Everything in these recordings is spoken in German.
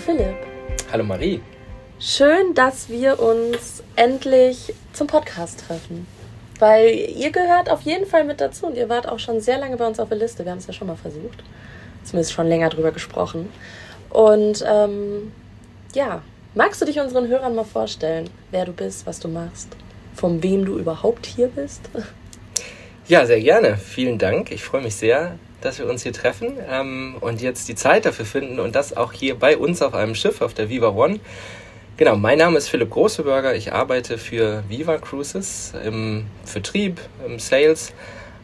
Philipp. Hallo Marie. Schön, dass wir uns endlich zum Podcast treffen. Weil ihr gehört auf jeden Fall mit dazu und ihr wart auch schon sehr lange bei uns auf der Liste. Wir haben es ja schon mal versucht. Zumindest schon länger drüber gesprochen. Und ähm, ja, magst du dich unseren Hörern mal vorstellen, wer du bist, was du machst, von wem du überhaupt hier bist? Ja, sehr gerne. Vielen Dank. Ich freue mich sehr, dass wir uns hier treffen ähm, und jetzt die Zeit dafür finden und das auch hier bei uns auf einem Schiff auf der Viva One. Genau, mein Name ist Philipp Großeberger. Ich arbeite für Viva Cruises im Vertrieb, im Sales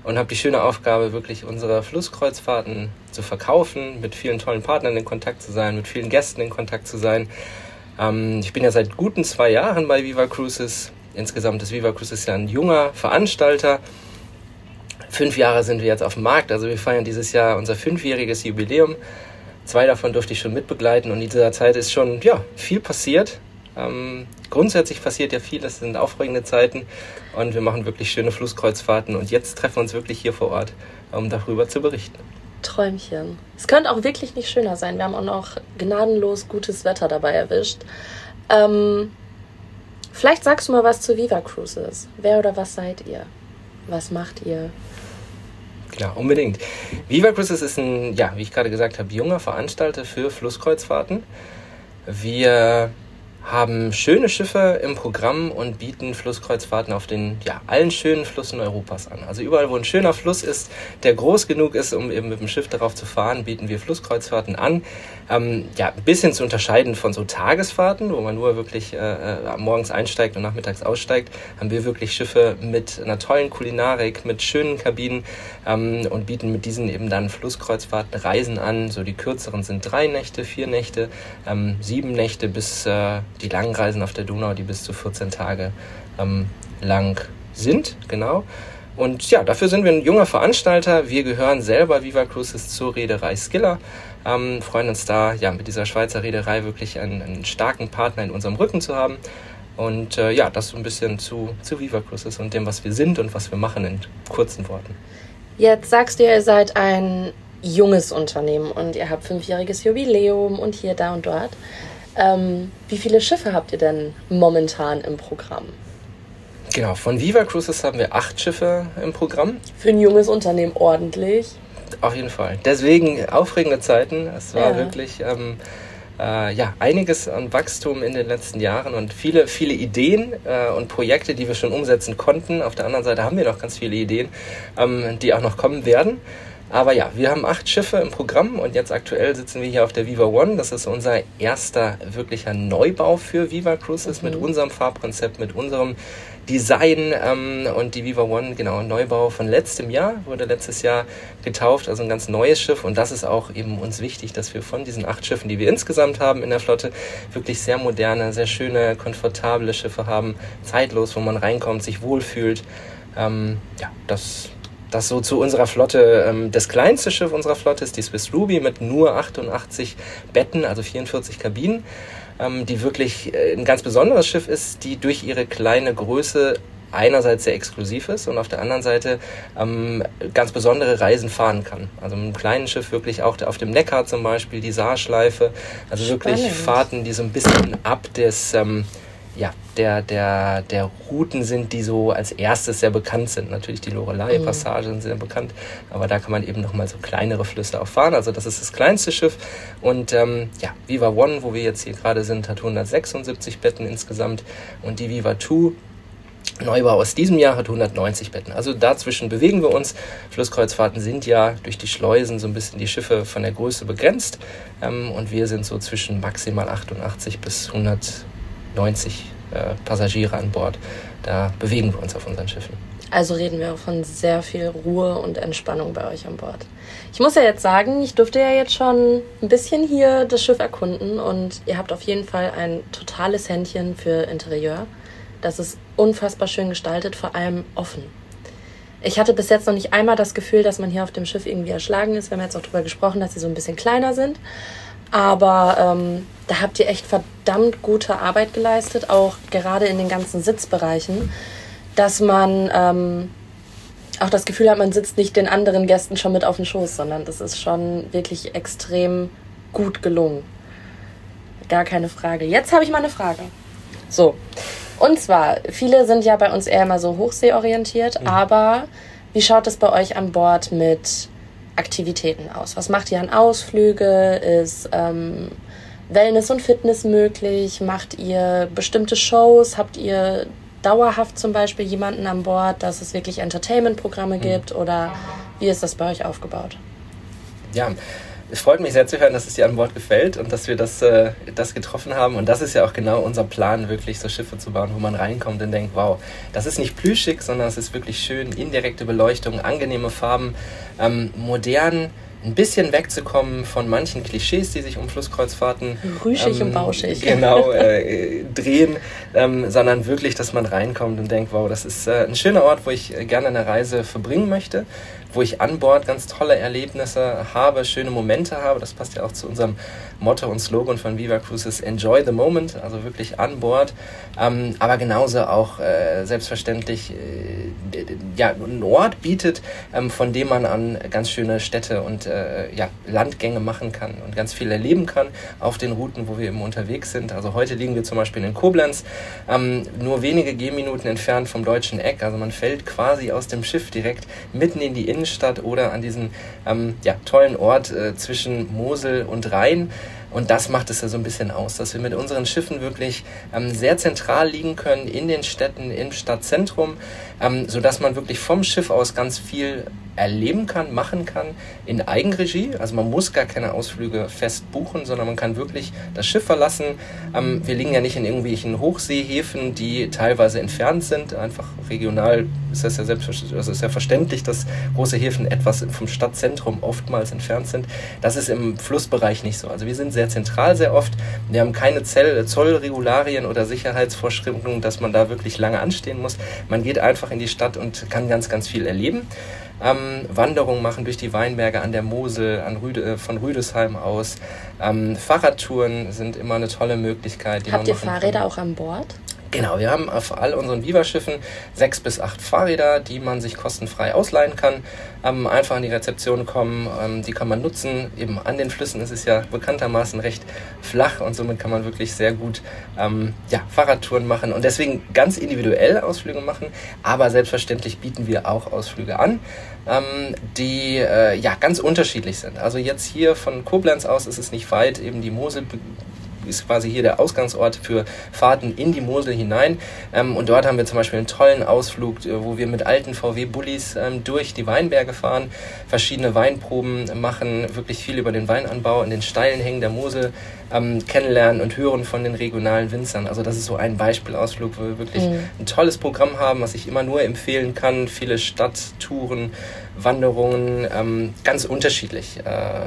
und habe die schöne Aufgabe, wirklich unsere Flusskreuzfahrten zu verkaufen, mit vielen tollen Partnern in Kontakt zu sein, mit vielen Gästen in Kontakt zu sein. Ähm, ich bin ja seit guten zwei Jahren bei Viva Cruises. Insgesamt ist Viva Cruises ja ein junger Veranstalter fünf Jahre sind wir jetzt auf dem Markt. Also wir feiern dieses Jahr unser fünfjähriges Jubiläum. Zwei davon durfte ich schon mitbegleiten und in dieser Zeit ist schon ja, viel passiert. Ähm, grundsätzlich passiert ja viel, das sind aufregende Zeiten und wir machen wirklich schöne Flusskreuzfahrten und jetzt treffen wir uns wirklich hier vor Ort, um darüber zu berichten. Träumchen. Es könnte auch wirklich nicht schöner sein. Wir haben auch noch gnadenlos gutes Wetter dabei erwischt. Ähm, vielleicht sagst du mal was zu Viva Cruises. Wer oder was seid ihr? Was macht ihr? Ja, unbedingt. Viva Cruises ist ein, ja, wie ich gerade gesagt habe, junger Veranstalter für Flusskreuzfahrten. Wir haben schöne Schiffe im Programm und bieten Flusskreuzfahrten auf den ja, allen schönen Flüssen Europas an. Also überall, wo ein schöner Fluss ist, der groß genug ist, um eben mit dem Schiff darauf zu fahren, bieten wir Flusskreuzfahrten an. Ähm, ja, ein bisschen zu unterscheiden von so Tagesfahrten, wo man nur wirklich äh, äh, morgens einsteigt und nachmittags aussteigt, haben wir wirklich Schiffe mit einer tollen Kulinarik, mit schönen Kabinen ähm, und bieten mit diesen eben dann Flusskreuzfahrten Reisen an. So die kürzeren sind drei Nächte, vier Nächte, ähm, sieben Nächte bis äh, die langen Reisen auf der Donau, die bis zu 14 Tage ähm, lang sind, genau. Und ja, dafür sind wir ein junger Veranstalter. Wir gehören selber Viva Cruises zur Reederei Skiller. Ähm, freuen uns da, ja, mit dieser Schweizer Reederei wirklich einen, einen starken Partner in unserem Rücken zu haben. Und äh, ja, das so ein bisschen zu, zu Viva Cruises und dem, was wir sind und was wir machen in kurzen Worten. Jetzt sagst du, ihr seid ein junges Unternehmen und ihr habt fünfjähriges Jubiläum und hier, da und dort. Ähm, wie viele Schiffe habt ihr denn momentan im Programm? Genau, von Viva Cruises haben wir acht Schiffe im Programm. Für ein junges Unternehmen ordentlich. Auf jeden Fall. Deswegen aufregende Zeiten. Es war ja. wirklich ähm, äh, ja, einiges an Wachstum in den letzten Jahren und viele, viele Ideen äh, und Projekte, die wir schon umsetzen konnten. Auf der anderen Seite haben wir noch ganz viele Ideen, ähm, die auch noch kommen werden. Aber ja, wir haben acht Schiffe im Programm und jetzt aktuell sitzen wir hier auf der Viva One. Das ist unser erster wirklicher Neubau für Viva Cruises mhm. mit unserem Farbkonzept, mit unserem Design ähm, und die Viva One, genau, Neubau von letztem Jahr, wurde letztes Jahr getauft, also ein ganz neues Schiff und das ist auch eben uns wichtig, dass wir von diesen acht Schiffen, die wir insgesamt haben in der Flotte, wirklich sehr moderne, sehr schöne, komfortable Schiffe haben, zeitlos, wo man reinkommt, sich wohlfühlt. Ähm, ja, das das so zu unserer Flotte, ähm, das kleinste Schiff unserer Flotte ist die Swiss Ruby mit nur 88 Betten, also 44 Kabinen, ähm, die wirklich äh, ein ganz besonderes Schiff ist, die durch ihre kleine Größe einerseits sehr exklusiv ist und auf der anderen Seite ähm, ganz besondere Reisen fahren kann. Also mit einem kleinen Schiff wirklich auch auf dem Neckar zum Beispiel, die Saarschleife, also Spannend. wirklich Fahrten, die so ein bisschen ab des ähm, ja, der, der, der Routen sind, die so als erstes sehr bekannt sind. Natürlich die Lorelei-Passage sind sehr bekannt, aber da kann man eben nochmal so kleinere Flüsse auch fahren. Also das ist das kleinste Schiff. Und ähm, ja, Viva One, wo wir jetzt hier gerade sind, hat 176 Betten insgesamt und die Viva Two Neubau aus diesem Jahr hat 190 Betten. Also dazwischen bewegen wir uns. Flusskreuzfahrten sind ja durch die Schleusen so ein bisschen die Schiffe von der Größe begrenzt. Ähm, und wir sind so zwischen maximal 88 bis 100 90 äh, Passagiere an Bord. Da bewegen wir uns auf unseren Schiffen. Also reden wir von sehr viel Ruhe und Entspannung bei euch an Bord. Ich muss ja jetzt sagen, ich durfte ja jetzt schon ein bisschen hier das Schiff erkunden und ihr habt auf jeden Fall ein totales Händchen für Interieur. Das ist unfassbar schön gestaltet, vor allem offen. Ich hatte bis jetzt noch nicht einmal das Gefühl, dass man hier auf dem Schiff irgendwie erschlagen ist. Wir haben jetzt auch darüber gesprochen, dass sie so ein bisschen kleiner sind. Aber ähm, da habt ihr echt verdammt gute Arbeit geleistet, auch gerade in den ganzen Sitzbereichen, dass man ähm, auch das Gefühl hat, man sitzt nicht den anderen Gästen schon mit auf dem Schoß, sondern das ist schon wirklich extrem gut gelungen. gar keine Frage. Jetzt habe ich mal eine Frage. So. Und zwar, viele sind ja bei uns eher immer so hochseeorientiert, mhm. aber wie schaut es bei euch an Bord mit Aktivitäten aus? Was macht ihr an Ausflüge? Ist ähm, Wellness und Fitness möglich? Macht ihr bestimmte Shows? Habt ihr dauerhaft zum Beispiel jemanden an Bord, dass es wirklich Entertainment-Programme mhm. gibt? Oder wie ist das bei euch aufgebaut? Ja, es freut mich sehr zu hören, dass es dir an Bord gefällt und dass wir das, äh, das getroffen haben. Und das ist ja auch genau unser Plan, wirklich so Schiffe zu bauen, wo man reinkommt und denkt, wow, das ist nicht plüschig, sondern es ist wirklich schön, indirekte Beleuchtung, angenehme Farben, ähm, modern, ein bisschen wegzukommen von manchen Klischees, die sich um Flusskreuzfahrten rüschig ähm, und bauschig genau äh, drehen, ähm, sondern wirklich, dass man reinkommt und denkt, wow, das ist äh, ein schöner Ort, wo ich gerne eine Reise verbringen möchte wo ich an Bord ganz tolle Erlebnisse habe, schöne Momente habe. Das passt ja auch zu unserem Motto und Slogan von Viva Cruises, Enjoy the Moment, also wirklich an Bord. Ähm, aber genauso auch äh, selbstverständlich äh, ja, einen Ort bietet, ähm, von dem man an ganz schöne Städte und äh, ja, Landgänge machen kann und ganz viel erleben kann auf den Routen, wo wir eben unterwegs sind. Also heute liegen wir zum Beispiel in Koblenz, ähm, nur wenige Gehminuten entfernt vom deutschen Eck. Also man fällt quasi aus dem Schiff direkt mitten in die Innenstadt Innenstadt oder an diesem ähm, ja, tollen Ort äh, zwischen Mosel und Rhein. Und das macht es ja so ein bisschen aus, dass wir mit unseren Schiffen wirklich ähm, sehr zentral liegen können in den Städten, im Stadtzentrum, ähm, sodass man wirklich vom Schiff aus ganz viel erleben kann, machen kann in Eigenregie. Also man muss gar keine Ausflüge fest buchen, sondern man kann wirklich das Schiff verlassen. Ähm, wir liegen ja nicht in irgendwelchen Hochseehäfen, die teilweise entfernt sind. Einfach regional ist das ja selbstverständlich, also ist ja verständlich, dass große Häfen etwas vom Stadtzentrum oftmals entfernt sind. Das ist im Flussbereich nicht so. Also wir sind sehr zentral sehr oft. Wir haben keine Zollregularien oder Sicherheitsvorschriften, dass man da wirklich lange anstehen muss. Man geht einfach in die Stadt und kann ganz, ganz viel erleben ähm, Wanderungen machen durch die Weinberge an der Mosel, an Rüde, äh, von Rüdesheim aus. Ähm, Fahrradtouren sind immer eine tolle Möglichkeit. Habt ihr Fahrräder kann. auch an Bord? Genau, wir haben auf all unseren Viva-Schiffen sechs bis acht Fahrräder, die man sich kostenfrei ausleihen kann. Ähm, einfach an die Rezeption kommen, ähm, die kann man nutzen. Eben an den Flüssen ist es ja bekanntermaßen recht flach und somit kann man wirklich sehr gut ähm, ja, Fahrradtouren machen und deswegen ganz individuell Ausflüge machen. Aber selbstverständlich bieten wir auch Ausflüge an, ähm, die äh, ja ganz unterschiedlich sind. Also jetzt hier von Koblenz aus ist es nicht weit, eben die Mosel ist quasi hier der Ausgangsort für Fahrten in die Mosel hinein. Ähm, und dort haben wir zum Beispiel einen tollen Ausflug, äh, wo wir mit alten VW-Bullis ähm, durch die Weinberge fahren, verschiedene Weinproben machen, wirklich viel über den Weinanbau in den steilen Hängen der Mosel ähm, kennenlernen und hören von den regionalen Winzern. Also das ist so ein Beispielausflug, wo wir wirklich mhm. ein tolles Programm haben, was ich immer nur empfehlen kann. Viele Stadttouren, Wanderungen, ähm, ganz unterschiedlich. Äh,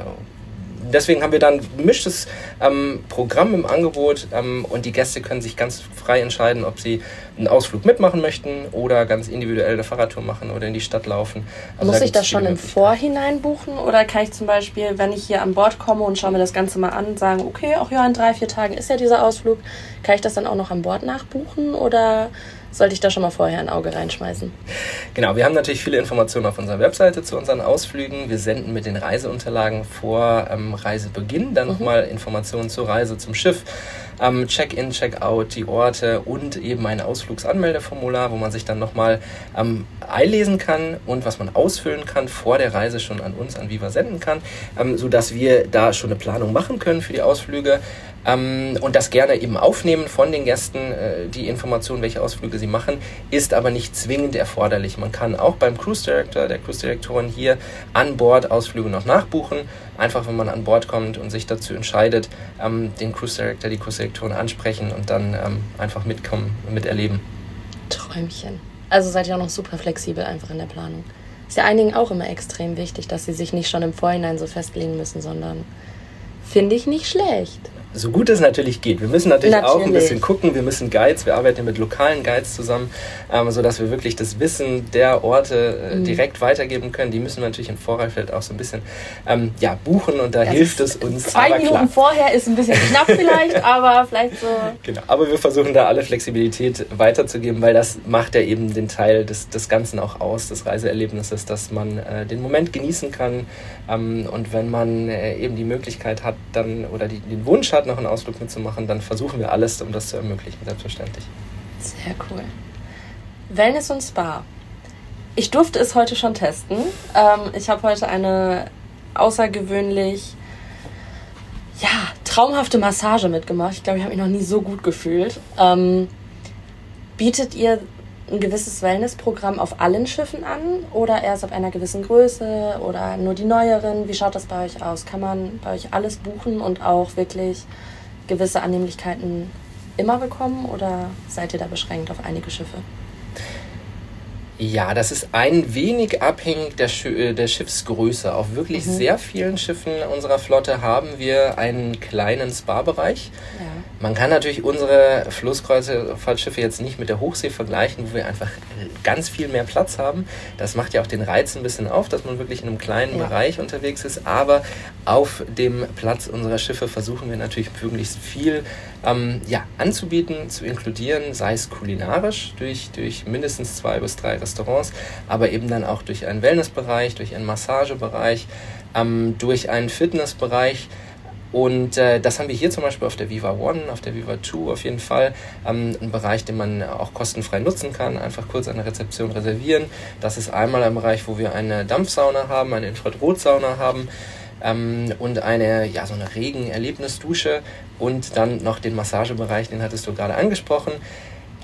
deswegen haben wir dann ein gemischtes ähm, Programm im Angebot ähm, und die Gäste können sich ganz frei entscheiden, ob sie einen Ausflug mitmachen möchten oder ganz individuell eine Fahrradtour machen oder in die Stadt laufen. Also Muss da ich das schon im Vorhinein buchen oder kann ich zum Beispiel, wenn ich hier an Bord komme und schaue mir das Ganze mal an, sagen, okay, auch ja, in drei, vier Tagen ist ja dieser Ausflug, kann ich das dann auch noch an Bord nachbuchen oder sollte ich da schon mal vorher ein Auge reinschmeißen. Genau, wir haben natürlich viele Informationen auf unserer Webseite zu unseren Ausflügen. Wir senden mit den Reiseunterlagen vor ähm, Reisebeginn dann mhm. nochmal Informationen zur Reise zum Schiff. Ähm, Check-in, Check-out, die Orte und eben ein Ausflugsanmeldeformular, wo man sich dann nochmal ähm, einlesen kann und was man ausfüllen kann vor der Reise schon an uns, an Viva senden kann, ähm, sodass wir da schon eine Planung machen können für die Ausflüge. Ähm, und das gerne eben aufnehmen von den Gästen, äh, die Information, welche Ausflüge sie machen, ist aber nicht zwingend erforderlich. Man kann auch beim Cruise Director, der Cruise Directorin hier an Bord Ausflüge noch nachbuchen. Einfach, wenn man an Bord kommt und sich dazu entscheidet, ähm, den Cruise Director, die Cruise Directorin ansprechen und dann ähm, einfach mitkommen, miterleben. Träumchen. Also seid ihr auch noch super flexibel einfach in der Planung. Ist ja einigen auch immer extrem wichtig, dass sie sich nicht schon im Vorhinein so festlegen müssen, sondern finde ich nicht schlecht so gut es natürlich geht. Wir müssen natürlich, natürlich, auch ein bisschen gucken. Wir müssen Guides, wir arbeiten mit lokalen Guides zusammen, ähm, sodass wir wirklich das Wissen der Orte äh, mhm. direkt weitergeben können. Die müssen wir natürlich im Vorreifeld auch so ein bisschen ähm, ja, buchen und da das hilft es uns. Zwei Minuten klar. vorher ist ein bisschen knapp vielleicht, aber vielleicht so. Genau, aber wir versuchen da alle Flexibilität weiterzugeben, weil das macht ja eben den Teil des, des Ganzen auch aus, des Reiseerlebnisses, dass man äh, den Moment genießen kann ähm, und wenn man äh, eben die Möglichkeit hat, dann oder die, den Wunsch hat, hat, noch einen Ausflug mitzumachen, dann versuchen wir alles, um das zu ermöglichen, selbstverständlich. Sehr cool. Wellness und Spa. Ich durfte es heute schon testen. Ähm, ich habe heute eine außergewöhnlich ja, traumhafte Massage mitgemacht. Ich glaube, ich habe mich noch nie so gut gefühlt. Ähm, bietet ihr ein gewisses Wellnessprogramm auf allen Schiffen an oder erst ab einer gewissen Größe oder nur die neueren? Wie schaut das bei euch aus? Kann man bei euch alles buchen und auch wirklich gewisse Annehmlichkeiten immer bekommen oder seid ihr da beschränkt auf einige Schiffe? Ja, das ist ein wenig abhängig der, Sch äh, der Schiffsgröße. Auf wirklich mhm. sehr vielen Schiffen unserer Flotte haben wir einen kleinen Spa-Bereich. Ja. Man kann natürlich unsere Flusskreuzfahrtschiffe jetzt nicht mit der Hochsee vergleichen, wo wir einfach ganz viel mehr Platz haben. Das macht ja auch den Reiz ein bisschen auf, dass man wirklich in einem kleinen ja. Bereich unterwegs ist. Aber auf dem Platz unserer Schiffe versuchen wir natürlich möglichst viel ähm, ja, anzubieten, zu inkludieren, sei es kulinarisch durch, durch mindestens zwei bis drei Restaurants, aber eben dann auch durch einen Wellnessbereich, durch einen Massagebereich, ähm, durch einen Fitnessbereich. Und äh, das haben wir hier zum Beispiel auf der Viva One, auf der Viva Two auf jeden Fall. Ähm, ein Bereich, den man auch kostenfrei nutzen kann. Einfach kurz an der Rezeption reservieren. Das ist einmal ein Bereich, wo wir eine Dampfsauna haben, eine Infrarotsauna haben ähm, und eine, ja, so eine Regen-Erlebnisdusche und dann noch den Massagebereich, den hattest du gerade angesprochen.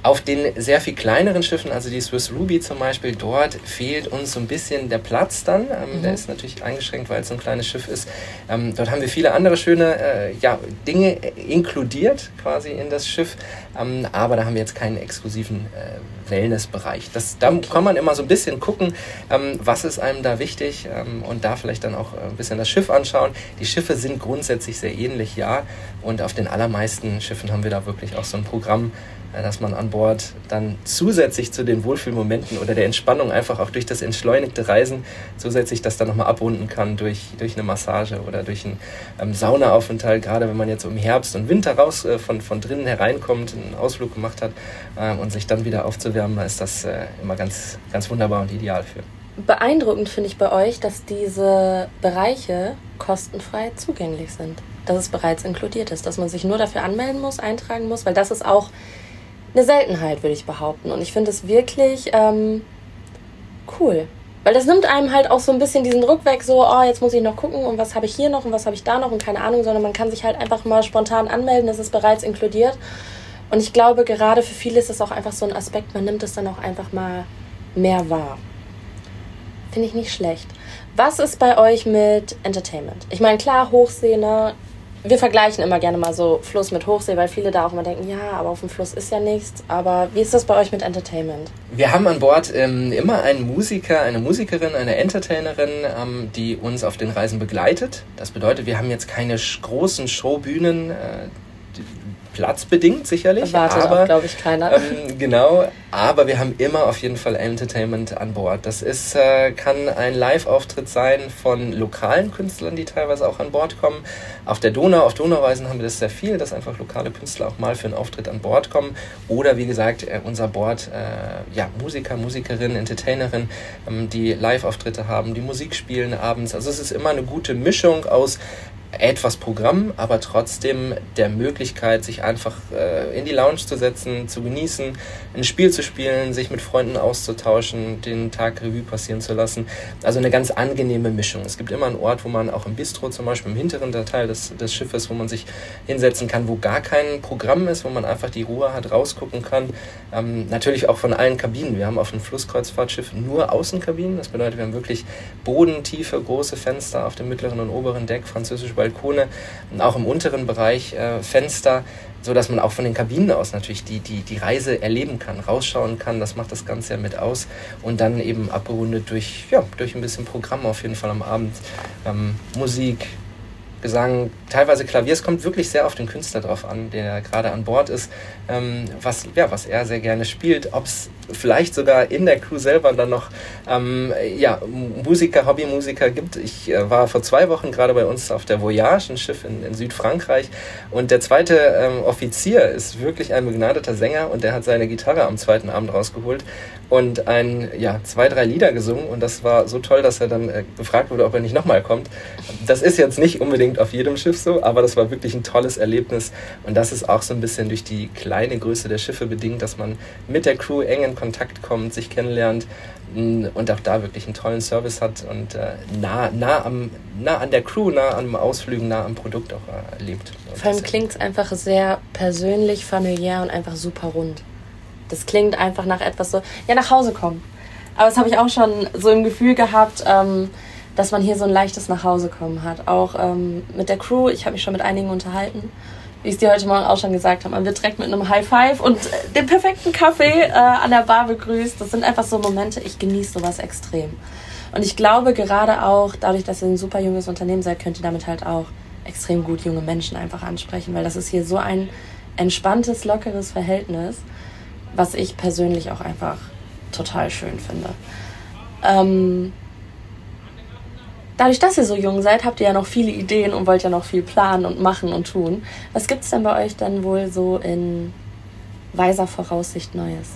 Auf den sehr viel kleineren Schiffen, also die Swiss Ruby zum Beispiel, dort fehlt uns so ein bisschen der Platz dann. Ähm, mhm. Der ist natürlich eingeschränkt, weil es so ein kleines Schiff ist. Ähm, dort haben wir viele andere schöne äh, ja, Dinge inkludiert quasi in das Schiff. Ähm, aber da haben wir jetzt keinen exklusiven äh, Wellnessbereich. Das, da kann man immer so ein bisschen gucken, ähm, was ist einem da wichtig ähm, und da vielleicht dann auch ein bisschen das Schiff anschauen. Die Schiffe sind grundsätzlich sehr ähnlich, ja. Und auf den allermeisten Schiffen haben wir da wirklich auch so ein Programm, äh, dass man an Bord dann zusätzlich zu den Wohlfühlmomenten oder der Entspannung einfach auch durch das entschleunigte Reisen zusätzlich das dann nochmal abrunden kann durch, durch eine Massage oder durch einen ähm, Saunaaufenthalt, gerade wenn man jetzt im Herbst und Winter raus äh, von, von drinnen hereinkommt, einen Ausflug gemacht hat äh, und sich dann wieder aufzuwärmen, ist das äh, immer ganz, ganz wunderbar und ideal für. Beeindruckend finde ich bei euch, dass diese Bereiche kostenfrei zugänglich sind. Dass es bereits inkludiert ist, dass man sich nur dafür anmelden muss, eintragen muss, weil das ist auch eine Seltenheit, würde ich behaupten. Und ich finde es wirklich ähm, cool. Weil das nimmt einem halt auch so ein bisschen diesen Druck weg, so, oh, jetzt muss ich noch gucken und was habe ich hier noch und was habe ich da noch und keine Ahnung, sondern man kann sich halt einfach mal spontan anmelden, das ist bereits inkludiert. Und ich glaube, gerade für viele ist es auch einfach so ein Aspekt, man nimmt es dann auch einfach mal mehr wahr. Finde ich nicht schlecht. Was ist bei euch mit Entertainment? Ich meine, klar, Hochsee, ne? wir vergleichen immer gerne mal so Fluss mit Hochsee, weil viele da auch immer denken, ja, aber auf dem Fluss ist ja nichts. Aber wie ist das bei euch mit Entertainment? Wir haben an Bord ähm, immer einen Musiker, eine Musikerin, eine Entertainerin, ähm, die uns auf den Reisen begleitet. Das bedeutet, wir haben jetzt keine großen Showbühnen. Äh, platzbedingt sicherlich. Erwartet aber glaube ich keiner. Ähm, genau, aber wir haben immer auf jeden Fall Entertainment an Bord. Das ist, äh, kann ein Live-Auftritt sein von lokalen Künstlern, die teilweise auch an Bord kommen. Auf der Donau, auf Donaureisen haben wir das sehr viel, dass einfach lokale Künstler auch mal für einen Auftritt an Bord kommen. Oder wie gesagt, äh, unser Bord, äh, ja, Musiker, Musikerinnen, Entertainerinnen, ähm, die Live-Auftritte haben, die Musik spielen abends. Also es ist immer eine gute Mischung aus etwas Programm, aber trotzdem der Möglichkeit, sich einfach äh, in die Lounge zu setzen, zu genießen, ein Spiel zu spielen, sich mit Freunden auszutauschen, den Tag Revue passieren zu lassen. Also eine ganz angenehme Mischung. Es gibt immer einen Ort, wo man auch im Bistro zum Beispiel im hinteren Teil des, des Schiffes, wo man sich hinsetzen kann, wo gar kein Programm ist, wo man einfach die Ruhe hat, rausgucken kann. Ähm, natürlich auch von allen Kabinen. Wir haben auf dem Flusskreuzfahrtschiff nur Außenkabinen. Das bedeutet, wir haben wirklich bodentiefe, große Fenster auf dem mittleren und oberen Deck, französische Balkone auch im unteren Bereich äh, Fenster, so dass man auch von den Kabinen aus natürlich die, die, die Reise erleben kann, rausschauen kann. Das macht das Ganze ja mit aus und dann eben abgerundet durch, ja, durch ein bisschen Programm auf jeden Fall am Abend. Ähm, Musik, Gesang, teilweise Klavier. Es kommt wirklich sehr auf den Künstler drauf an, der gerade an Bord ist, ähm, was, ja, was er sehr gerne spielt. Ob es vielleicht sogar in der Crew selber dann noch ähm, ja, Musiker, Hobbymusiker gibt. Ich äh, war vor zwei Wochen gerade bei uns auf der Voyage, ein Schiff in, in Südfrankreich. Und der zweite ähm, Offizier ist wirklich ein begnadeter Sänger und der hat seine Gitarre am zweiten Abend rausgeholt und ein, ja, zwei, drei Lieder gesungen und das war so toll, dass er dann äh, gefragt wurde, ob er nicht nochmal kommt. Das ist jetzt nicht unbedingt auf jedem Schiff so, aber das war wirklich ein tolles Erlebnis und das ist auch so ein bisschen durch die kleine Größe der Schiffe bedingt, dass man mit der Crew eng in Kontakt kommt, sich kennenlernt mm, und auch da wirklich einen tollen Service hat und äh, nah, nah, am, nah an der Crew, nah am Ausflügen, nah am Produkt auch äh, erlebt. Vor allem klingt es einfach sehr persönlich, familiär und einfach super rund. Das klingt einfach nach etwas so, ja, nach Hause kommen. Aber das habe ich auch schon so im Gefühl gehabt, ähm, dass man hier so ein leichtes Nachhausekommen hat. Auch ähm, mit der Crew, ich habe mich schon mit einigen unterhalten. Wie ich es dir heute Morgen auch schon gesagt habe, man wird direkt mit einem High Five und äh, dem perfekten Kaffee äh, an der Bar begrüßt. Das sind einfach so Momente, ich genieße sowas extrem. Und ich glaube gerade auch, dadurch, dass ihr ein super junges Unternehmen seid, könnt ihr damit halt auch extrem gut junge Menschen einfach ansprechen, weil das ist hier so ein entspanntes, lockeres Verhältnis was ich persönlich auch einfach total schön finde. Ähm, dadurch, dass ihr so jung seid, habt ihr ja noch viele Ideen und wollt ja noch viel planen und machen und tun. Was gibt es denn bei euch dann wohl so in weiser Voraussicht Neues?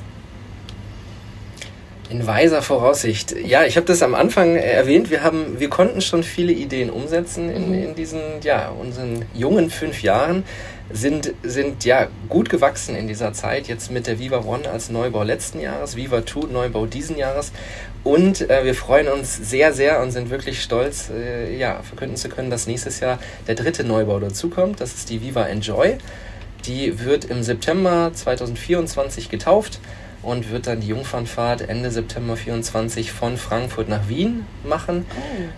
In weiser Voraussicht. Ja, ich habe das am Anfang erwähnt. Wir haben, wir konnten schon viele Ideen umsetzen in, mhm. in diesen, ja, unseren jungen fünf Jahren sind, sind ja gut gewachsen in dieser Zeit, jetzt mit der Viva One als Neubau letzten Jahres, Viva Two Neubau diesen Jahres. Und äh, wir freuen uns sehr, sehr und sind wirklich stolz, äh, ja, verkünden zu können, dass nächstes Jahr der dritte Neubau dazukommt. Das ist die Viva Enjoy. Die wird im September 2024 getauft und wird dann die Jungfernfahrt Ende September 24 von Frankfurt nach Wien machen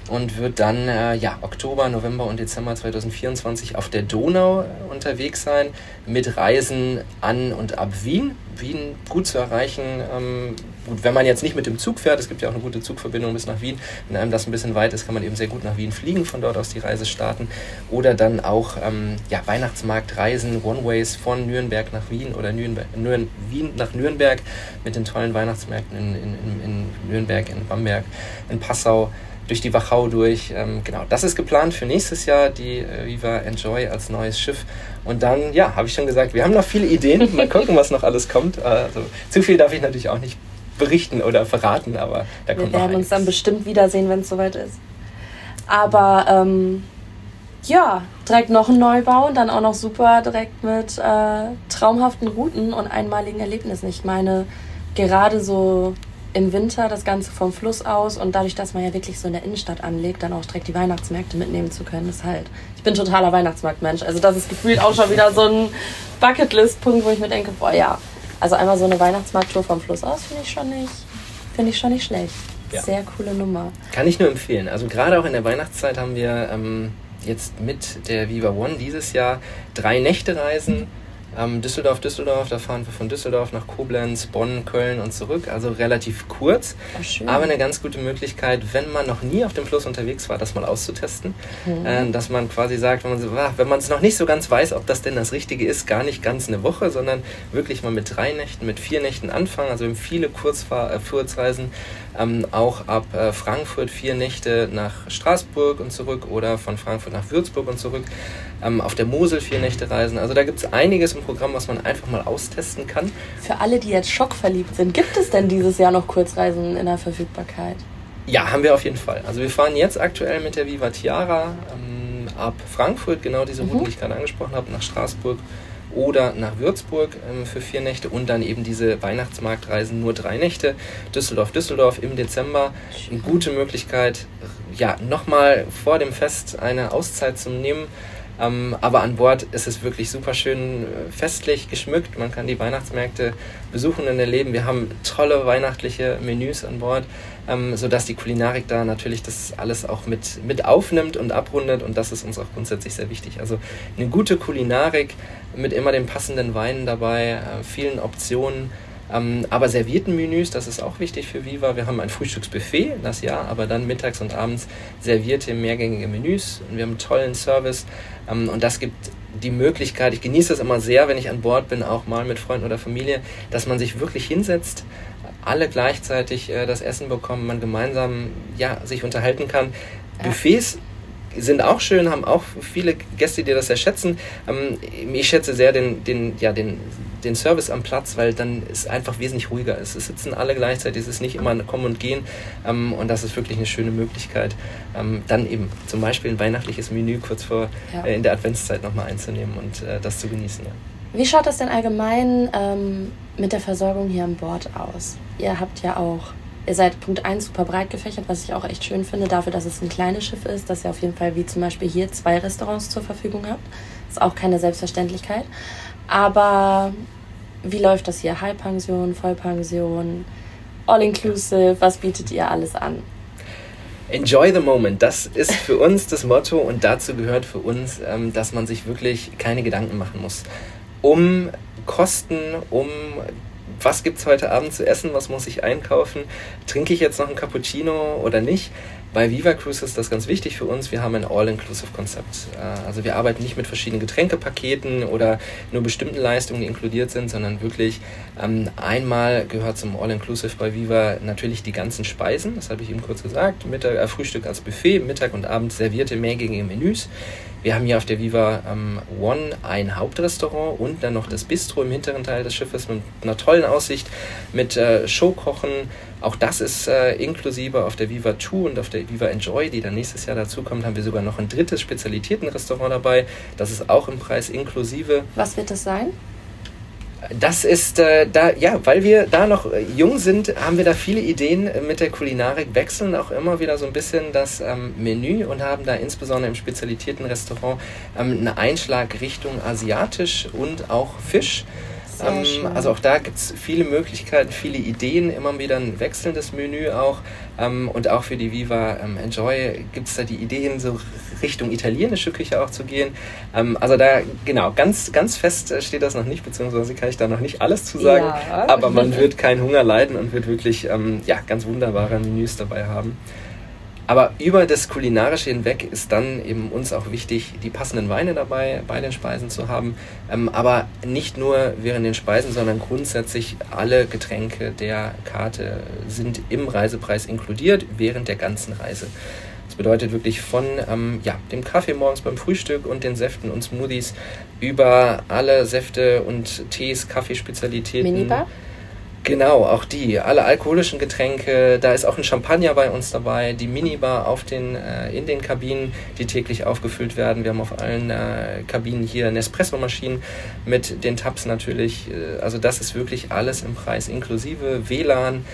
oh. und wird dann äh, ja, Oktober, November und Dezember 2024 auf der Donau äh, unterwegs sein mit Reisen an und ab Wien. Wien gut zu erreichen. Ähm, gut, wenn man jetzt nicht mit dem Zug fährt, es gibt ja auch eine gute Zugverbindung bis nach Wien. Wenn einem das ein bisschen weit ist, kann man eben sehr gut nach Wien fliegen, von dort aus die Reise starten. Oder dann auch ähm, ja, Weihnachtsmarktreisen, One-Ways von Nürnberg nach Wien oder Nürnberg, Nürn, Wien nach Nürnberg mit den tollen Weihnachtsmärkten in, in, in Nürnberg, in Bamberg, in Passau durch die Wachau durch. Ähm, genau, das ist geplant für nächstes Jahr, die äh, Viva Enjoy als neues Schiff. Und dann, ja, habe ich schon gesagt, wir haben noch viele Ideen. Mal gucken, was noch alles kommt. Also, zu viel darf ich natürlich auch nicht berichten oder verraten, aber da kommt Wir werden uns dann bestimmt wiedersehen, wenn es soweit ist. Aber ähm, ja, direkt noch ein Neubau und dann auch noch super direkt mit äh, traumhaften Routen und einmaligen Erlebnissen. Ich meine, gerade so im Winter das Ganze vom Fluss aus und dadurch, dass man ja wirklich so in der Innenstadt anlegt, dann auch direkt die Weihnachtsmärkte mitnehmen zu können, ist halt. Ich bin totaler Weihnachtsmarktmensch. Also das ist gefühlt auch schon wieder so ein Bucketlist-Punkt, wo ich mir denke, boah ja, also einmal so eine Weihnachtsmarkttour vom Fluss aus finde ich schon nicht, finde ich schon nicht schlecht. Ja. Sehr coole Nummer. Kann ich nur empfehlen. Also gerade auch in der Weihnachtszeit haben wir ähm, jetzt mit der Viva One dieses Jahr drei Nächte Reisen ähm, Düsseldorf, Düsseldorf, da fahren wir von Düsseldorf nach Koblenz, Bonn, Köln und zurück. Also relativ kurz, oh, aber eine ganz gute Möglichkeit, wenn man noch nie auf dem Fluss unterwegs war, das mal auszutesten. Mhm. Äh, dass man quasi sagt, wenn man es noch nicht so ganz weiß, ob das denn das Richtige ist, gar nicht ganz eine Woche, sondern wirklich mal mit drei Nächten, mit vier Nächten anfangen. Also wir haben viele Kurzfahr äh, Kurzreisen ähm, auch ab äh, Frankfurt vier Nächte nach Straßburg und zurück oder von Frankfurt nach Würzburg und zurück. Ähm, auf der Mosel vier Nächte reisen. Also da gibt es einiges im Programm, was man einfach mal austesten kann. Für alle, die jetzt schockverliebt sind, gibt es denn dieses Jahr noch Kurzreisen in der Verfügbarkeit? Ja, haben wir auf jeden Fall. Also wir fahren jetzt aktuell mit der Viva Tiara ähm, ab Frankfurt, genau diese Route, mhm. die ich gerade angesprochen habe, nach Straßburg oder nach Würzburg ähm, für vier Nächte und dann eben diese Weihnachtsmarktreisen nur drei Nächte. Düsseldorf, Düsseldorf im Dezember. Eine gute Möglichkeit, ja, nochmal vor dem Fest eine Auszeit zu nehmen. Ähm, aber an Bord ist es wirklich super schön äh, festlich geschmückt. Man kann die Weihnachtsmärkte besuchen und erleben. Wir haben tolle weihnachtliche Menüs an Bord, ähm, sodass die Kulinarik da natürlich das alles auch mit, mit aufnimmt und abrundet. Und das ist uns auch grundsätzlich sehr wichtig. Also eine gute Kulinarik mit immer den passenden Weinen dabei, äh, vielen Optionen. Ähm, aber servierten Menüs, das ist auch wichtig für Viva. Wir haben ein Frühstücksbuffet, das ja, aber dann mittags und abends servierte mehrgängige Menüs. Und wir haben einen tollen Service. Ähm, und das gibt die Möglichkeit, ich genieße das immer sehr, wenn ich an Bord bin, auch mal mit Freunden oder Familie, dass man sich wirklich hinsetzt, alle gleichzeitig äh, das Essen bekommen, man gemeinsam ja, sich unterhalten kann. Ja. Buffets sind auch schön, haben auch viele Gäste, die das sehr schätzen. Ähm, ich schätze sehr den, den, ja, den, den Service am Platz, weil dann es einfach wesentlich ruhiger ist. Es sitzen alle gleichzeitig, es ist nicht immer ein Kommen und Gehen ähm, und das ist wirklich eine schöne Möglichkeit, ähm, dann eben zum Beispiel ein weihnachtliches Menü kurz vor ja. äh, in der Adventszeit nochmal einzunehmen und äh, das zu genießen. Ja. Wie schaut das denn allgemein ähm, mit der Versorgung hier an Bord aus? Ihr habt ja auch Ihr seid Punkt 1 super breit gefächert, was ich auch echt schön finde, dafür, dass es ein kleines Schiff ist, dass ihr auf jeden Fall wie zum Beispiel hier zwei Restaurants zur Verfügung habt. Ist auch keine Selbstverständlichkeit. Aber wie läuft das hier? Halbpension, Vollpension, All-Inclusive, was bietet ihr alles an? Enjoy the moment, das ist für uns das Motto und dazu gehört für uns, ähm, dass man sich wirklich keine Gedanken machen muss. Um Kosten, um was gibt es heute Abend zu essen, was muss ich einkaufen, trinke ich jetzt noch ein Cappuccino oder nicht. Bei Viva Cruise ist das ganz wichtig für uns. Wir haben ein All-Inclusive-Konzept. Äh, also wir arbeiten nicht mit verschiedenen Getränkepaketen oder nur bestimmten Leistungen, die inkludiert sind, sondern wirklich ähm, einmal gehört zum All-Inclusive bei Viva natürlich die ganzen Speisen. Das habe ich eben kurz gesagt. Mittag, äh, Frühstück als Buffet, Mittag und Abend servierte mehrgängige Menüs. Wir haben hier auf der Viva ähm, One ein Hauptrestaurant und dann noch das Bistro im hinteren Teil des Schiffes mit einer tollen Aussicht, mit äh, Showkochen. Auch das ist äh, inklusive auf der Viva 2 und auf der Viva Enjoy, die dann nächstes Jahr dazukommt, haben wir sogar noch ein drittes Spezialitätenrestaurant dabei. Das ist auch im Preis inklusive. Was wird das sein? Das ist äh, da, ja, weil wir da noch äh, jung sind, haben wir da viele Ideen mit der Kulinarik, wechseln auch immer wieder so ein bisschen das ähm, Menü und haben da insbesondere im spezialisierten Restaurant ähm, einen Einschlag Richtung asiatisch und auch Fisch. Ähm, also auch da gibt es viele Möglichkeiten, viele Ideen, immer wieder ein wechselndes Menü auch. Ähm, und auch für die Viva ähm, Enjoy gibt es da die Ideen, so Richtung italienische Küche auch zu gehen. Ähm, also da, genau, ganz, ganz fest steht das noch nicht, beziehungsweise kann ich da noch nicht alles zu sagen. Ja. Aber man wird keinen Hunger leiden und wird wirklich ähm, ja, ganz wunderbare Menüs dabei haben. Aber über das Kulinarische hinweg ist dann eben uns auch wichtig, die passenden Weine dabei bei den Speisen zu haben. Ähm, aber nicht nur während den Speisen, sondern grundsätzlich alle Getränke der Karte sind im Reisepreis inkludiert während der ganzen Reise. Das bedeutet wirklich von ähm, ja, dem Kaffee morgens beim Frühstück und den Säften und Smoothies über alle Säfte und Tees, Kaffeespezialitäten. Minibar? Genau, auch die. Alle alkoholischen Getränke. Da ist auch ein Champagner bei uns dabei. Die Minibar auf den, äh, in den Kabinen, die täglich aufgefüllt werden. Wir haben auf allen äh, Kabinen hier Nespresso-Maschinen mit den Tabs natürlich. Äh, also das ist wirklich alles im Preis inklusive WLAN.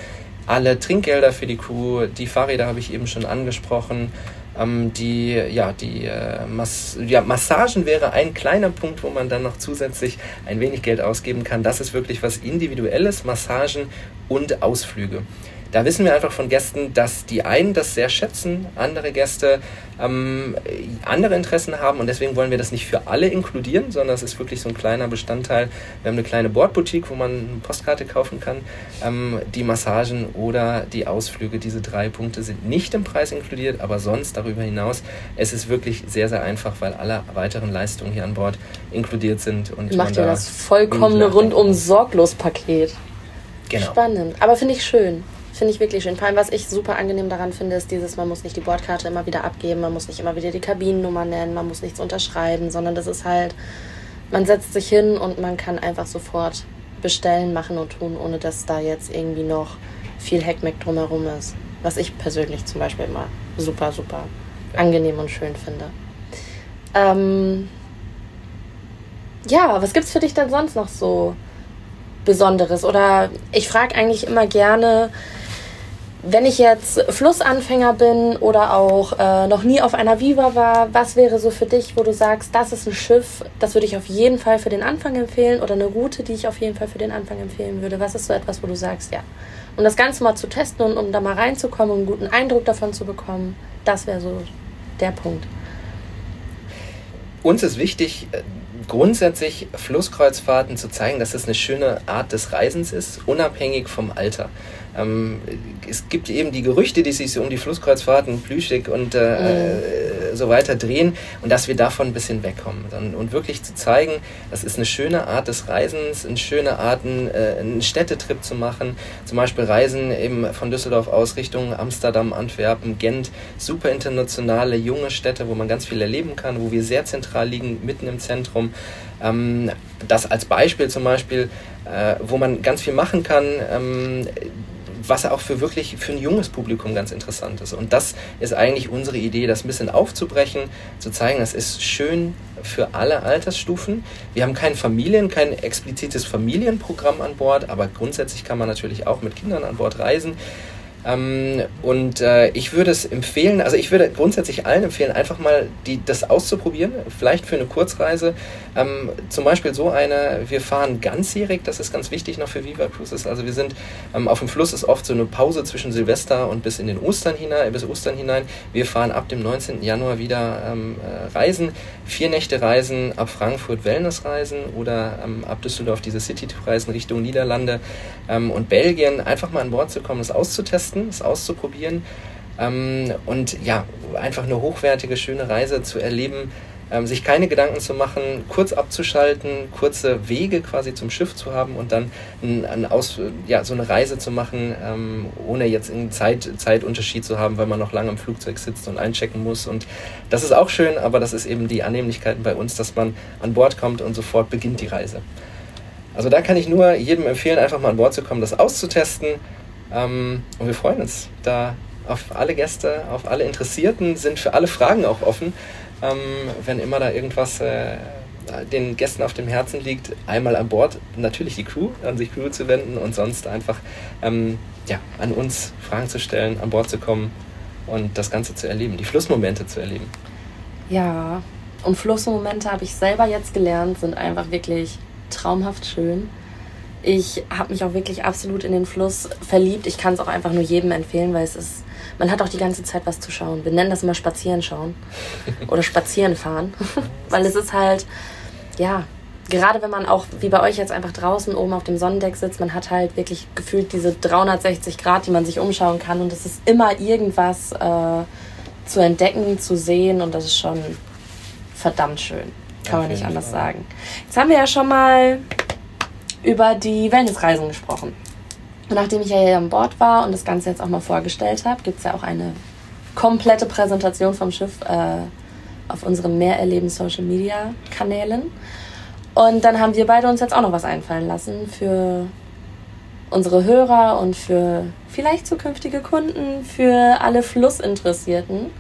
Alle Trinkgelder für die Crew. Die Fahrräder habe ich eben schon angesprochen. Ähm, die, ja, die äh, Mas ja, Massagen wäre ein kleiner Punkt, wo man dann noch zusätzlich ein wenig Geld ausgeben kann. Das ist wirklich was Individuelles, Massagen und Ausflüge. Da wissen wir einfach von Gästen, dass die einen das sehr schätzen, andere Gäste ähm, andere Interessen haben und deswegen wollen wir das nicht für alle inkludieren, sondern es ist wirklich so ein kleiner Bestandteil. Wir haben eine kleine Bordboutique, wo man eine Postkarte kaufen kann. Ähm, die Massagen oder die Ausflüge, diese drei Punkte sind nicht im Preis inkludiert, aber sonst darüber hinaus, es ist wirklich sehr, sehr einfach, weil alle weiteren Leistungen hier an Bord inkludiert sind. Und Macht ihr da das vollkommene rundum sorglos Paket. Genau. Spannend, aber finde ich schön. Finde ich wirklich schön. Vor allem, was ich super angenehm daran finde, ist dieses, man muss nicht die Bordkarte immer wieder abgeben, man muss nicht immer wieder die Kabinennummer nennen, man muss nichts unterschreiben, sondern das ist halt, man setzt sich hin und man kann einfach sofort bestellen, machen und tun, ohne dass da jetzt irgendwie noch viel Heckmeck drumherum ist. Was ich persönlich zum Beispiel immer super, super angenehm und schön finde. Ähm, ja, was gibt's für dich denn sonst noch so Besonderes? Oder ich frage eigentlich immer gerne, wenn ich jetzt Flussanfänger bin oder auch äh, noch nie auf einer Viva war, was wäre so für dich, wo du sagst, das ist ein Schiff, das würde ich auf jeden Fall für den Anfang empfehlen oder eine Route, die ich auf jeden Fall für den Anfang empfehlen würde? Was ist so etwas, wo du sagst, ja, um das Ganze mal zu testen und um da mal reinzukommen, um einen guten Eindruck davon zu bekommen, das wäre so der Punkt. Uns ist wichtig, äh, grundsätzlich Flusskreuzfahrten zu zeigen, dass es eine schöne Art des Reisens ist, unabhängig vom Alter. Ähm, es gibt eben die Gerüchte, die sich so um die Flusskreuzfahrten, Plüschig und äh, mhm. so weiter drehen und dass wir davon ein bisschen wegkommen und, und, wirklich zu zeigen, das ist eine schöne Art des Reisens, eine schöne Art, einen, äh, einen Städtetrip zu machen, zum Beispiel Reisen eben von Düsseldorf aus Richtung Amsterdam, Antwerpen, Gent, super internationale, junge Städte, wo man ganz viel erleben kann, wo wir sehr zentral liegen, mitten im Zentrum. Ähm, das als Beispiel zum Beispiel, äh, wo man ganz viel machen kann. Ähm, was auch für wirklich für ein junges Publikum ganz interessant ist. Und das ist eigentlich unsere Idee, das ein bisschen aufzubrechen, zu zeigen, das ist schön für alle Altersstufen. Wir haben kein Familien, kein explizites Familienprogramm an Bord, aber grundsätzlich kann man natürlich auch mit Kindern an Bord reisen. Ähm, und äh, ich würde es empfehlen, also ich würde grundsätzlich allen empfehlen, einfach mal die, das auszuprobieren, vielleicht für eine Kurzreise. Ähm, zum Beispiel so eine, wir fahren ganzjährig, das ist ganz wichtig noch für Viva Cruises. Also wir sind ähm, auf dem Fluss ist oft so eine Pause zwischen Silvester und bis in den Ostern hinein, bis Ostern hinein. Wir fahren ab dem 19. Januar wieder ähm, äh, Reisen, vier Nächte Reisen ab Frankfurt Wellnessreisen oder ähm, ab Düsseldorf diese City-Reisen Richtung Niederlande ähm, und Belgien. Einfach mal an Bord zu kommen, das auszutesten testen, es auszuprobieren ähm, und ja, einfach eine hochwertige, schöne Reise zu erleben, ähm, sich keine Gedanken zu machen, kurz abzuschalten, kurze Wege quasi zum Schiff zu haben und dann ein, ein Aus, ja, so eine Reise zu machen, ähm, ohne jetzt einen Zeit, Zeitunterschied zu haben, weil man noch lange im Flugzeug sitzt und einchecken muss. Und das ist auch schön, aber das ist eben die Annehmlichkeiten bei uns, dass man an Bord kommt und sofort beginnt die Reise. Also da kann ich nur jedem empfehlen, einfach mal an Bord zu kommen, das auszutesten ähm, und wir freuen uns da auf alle Gäste, auf alle Interessierten, sind für alle Fragen auch offen. Ähm, wenn immer da irgendwas äh, den Gästen auf dem Herzen liegt, einmal an Bord natürlich die Crew, an sich Crew zu wenden und sonst einfach ähm, ja, an uns Fragen zu stellen, an Bord zu kommen und das Ganze zu erleben, die Flussmomente zu erleben. Ja, und Flussmomente habe ich selber jetzt gelernt, sind einfach wirklich traumhaft schön. Ich habe mich auch wirklich absolut in den Fluss verliebt. Ich kann es auch einfach nur jedem empfehlen, weil es ist, man hat auch die ganze Zeit was zu schauen. Wir nennen das immer Spazieren schauen oder Spazieren fahren, weil es ist halt, ja, gerade wenn man auch wie bei euch jetzt einfach draußen oben auf dem Sonnendeck sitzt, man hat halt wirklich gefühlt diese 360 Grad, die man sich umschauen kann und es ist immer irgendwas äh, zu entdecken, zu sehen und das ist schon verdammt schön. Kann man nicht anders sagen. Jetzt haben wir ja schon mal über die Wellnessreisen gesprochen. Und nachdem ich ja hier an Bord war und das Ganze jetzt auch mal vorgestellt habe, gibt es ja auch eine komplette Präsentation vom Schiff äh, auf unseren Mehrerleben Social Media Kanälen. Und dann haben wir beide uns jetzt auch noch was einfallen lassen für unsere Hörer und für vielleicht zukünftige Kunden, für alle Flussinteressierten.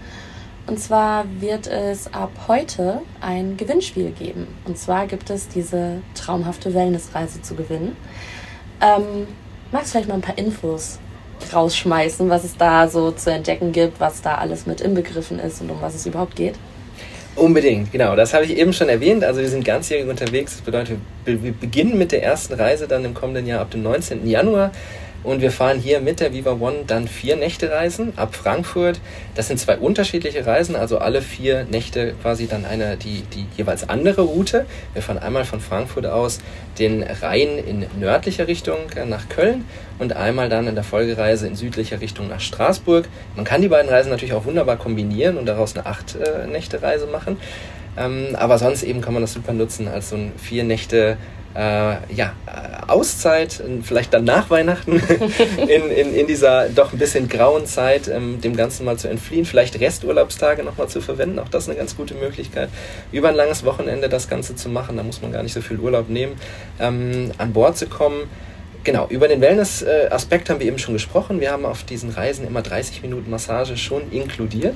Und zwar wird es ab heute ein Gewinnspiel geben. Und zwar gibt es diese traumhafte Wellnessreise zu gewinnen. Ähm, magst du vielleicht mal ein paar Infos rausschmeißen, was es da so zu entdecken gibt, was da alles mit inbegriffen ist und um was es überhaupt geht? Unbedingt, genau. Das habe ich eben schon erwähnt. Also wir sind ganzjährig unterwegs. Das bedeutet, wir beginnen mit der ersten Reise dann im kommenden Jahr ab dem 19. Januar. Und wir fahren hier mit der Viva One dann vier Nächte Reisen ab Frankfurt. Das sind zwei unterschiedliche Reisen, also alle vier Nächte quasi dann eine, die, die jeweils andere Route. Wir fahren einmal von Frankfurt aus den Rhein in nördlicher Richtung nach Köln und einmal dann in der Folgereise in südlicher Richtung nach Straßburg. Man kann die beiden Reisen natürlich auch wunderbar kombinieren und daraus eine acht äh, Nächte Reise machen. Ähm, aber sonst eben kann man das super nutzen als so ein vier Nächte äh, ja, Auszeit, vielleicht dann nach Weihnachten, in, in, in dieser doch ein bisschen grauen Zeit, ähm, dem Ganzen mal zu entfliehen, vielleicht Resturlaubstage nochmal zu verwenden, auch das ist eine ganz gute Möglichkeit, über ein langes Wochenende das Ganze zu machen, da muss man gar nicht so viel Urlaub nehmen, ähm, an Bord zu kommen. Genau, über den Wellness-Aspekt haben wir eben schon gesprochen. Wir haben auf diesen Reisen immer 30 Minuten Massage schon inkludiert.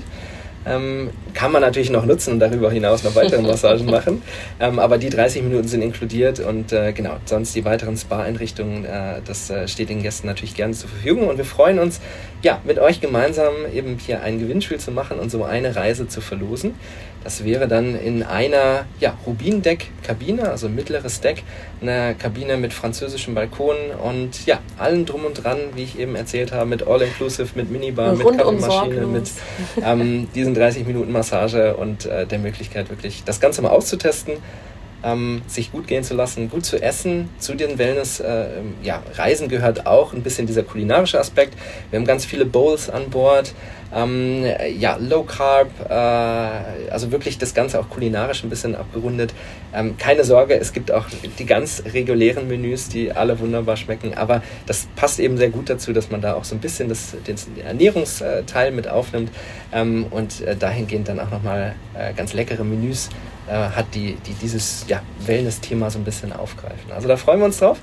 Ähm, kann man natürlich noch nutzen und darüber hinaus noch weitere Massagen machen. Ähm, aber die 30 Minuten sind inkludiert und äh, genau, sonst die weiteren Spa-Einrichtungen, äh, das äh, steht den Gästen natürlich gerne zur Verfügung. Und wir freuen uns, ja, mit euch gemeinsam eben hier ein Gewinnspiel zu machen und so eine Reise zu verlosen. Das wäre dann in einer ja, Rubindeck-Kabine, also mittleres Deck, eine Kabine mit französischem Balkon und ja, allen drum und dran, wie ich eben erzählt habe, mit All-Inclusive, mit Minibar, mit Kaffeemaschine, mit ähm, diesen 30 Minuten Massage und äh, der Möglichkeit wirklich das Ganze mal auszutesten. ähm, sich gut gehen zu lassen, gut zu essen. Zu den Wellness-Reisen äh, ja, gehört auch ein bisschen dieser kulinarische Aspekt. Wir haben ganz viele Bowls an Bord. Ähm, ja, Low Carb, äh, also wirklich das Ganze auch kulinarisch ein bisschen abgerundet. Ähm, keine Sorge, es gibt auch die ganz regulären Menüs, die alle wunderbar schmecken, aber das passt eben sehr gut dazu, dass man da auch so ein bisschen das, den Ernährungsteil mit aufnimmt ähm, und äh, dahingehend dann auch nochmal äh, ganz leckere Menüs äh, hat, die, die dieses ja, Wellness-Thema so ein bisschen aufgreifen. Also da freuen wir uns drauf,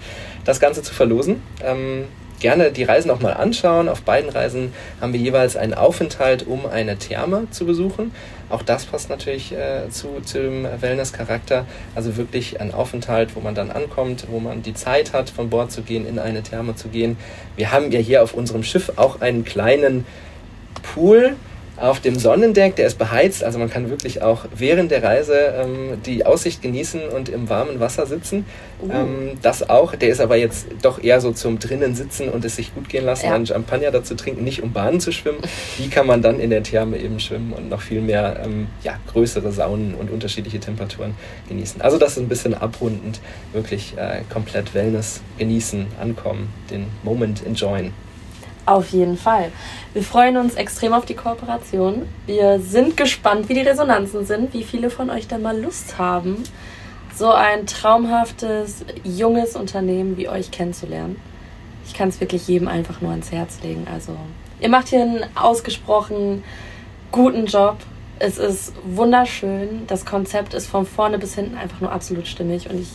das Ganze zu verlosen. Ähm, gerne die Reisen auch mal anschauen. Auf beiden Reisen haben wir jeweils einen Aufenthalt, um eine Therme zu besuchen. Auch das passt natürlich äh, zu, zu dem Wellness-Charakter. Also wirklich ein Aufenthalt, wo man dann ankommt, wo man die Zeit hat, von Bord zu gehen, in eine Therme zu gehen. Wir haben ja hier auf unserem Schiff auch einen kleinen Pool, auf dem Sonnendeck, der ist beheizt, also man kann wirklich auch während der Reise ähm, die Aussicht genießen und im warmen Wasser sitzen. Uh. Ähm, das auch, der ist aber jetzt doch eher so zum drinnen sitzen und es sich gut gehen lassen, ja. einen Champagner dazu trinken, nicht um Bahnen zu schwimmen. Die kann man dann in der Therme eben schwimmen und noch viel mehr ähm, ja, größere Saunen und unterschiedliche Temperaturen genießen. Also das ist ein bisschen abrundend, wirklich äh, komplett Wellness genießen, ankommen, den Moment enjoyen. Auf jeden Fall. Wir freuen uns extrem auf die Kooperation. Wir sind gespannt, wie die Resonanzen sind, wie viele von euch dann mal Lust haben, so ein traumhaftes, junges Unternehmen wie euch kennenzulernen. Ich kann es wirklich jedem einfach nur ans Herz legen. Also, ihr macht hier einen ausgesprochen guten Job. Es ist wunderschön. Das Konzept ist von vorne bis hinten einfach nur absolut stimmig. Und ich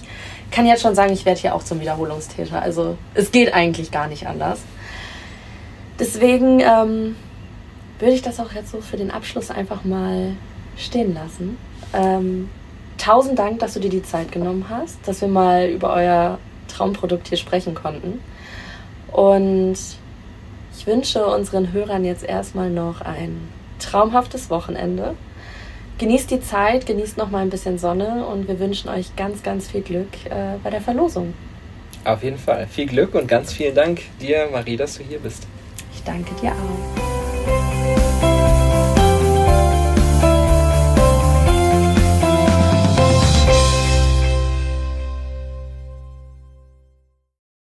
kann jetzt schon sagen, ich werde hier auch zum Wiederholungstäter. Also, es geht eigentlich gar nicht anders. Deswegen ähm, würde ich das auch jetzt so für den Abschluss einfach mal stehen lassen. Ähm, tausend Dank, dass du dir die Zeit genommen hast, dass wir mal über euer Traumprodukt hier sprechen konnten. Und ich wünsche unseren Hörern jetzt erstmal noch ein traumhaftes Wochenende. Genießt die Zeit, genießt noch mal ein bisschen Sonne und wir wünschen euch ganz, ganz viel Glück äh, bei der Verlosung. Auf jeden Fall. Viel Glück und ganz vielen Dank dir, Marie, dass du hier bist danke dir auch.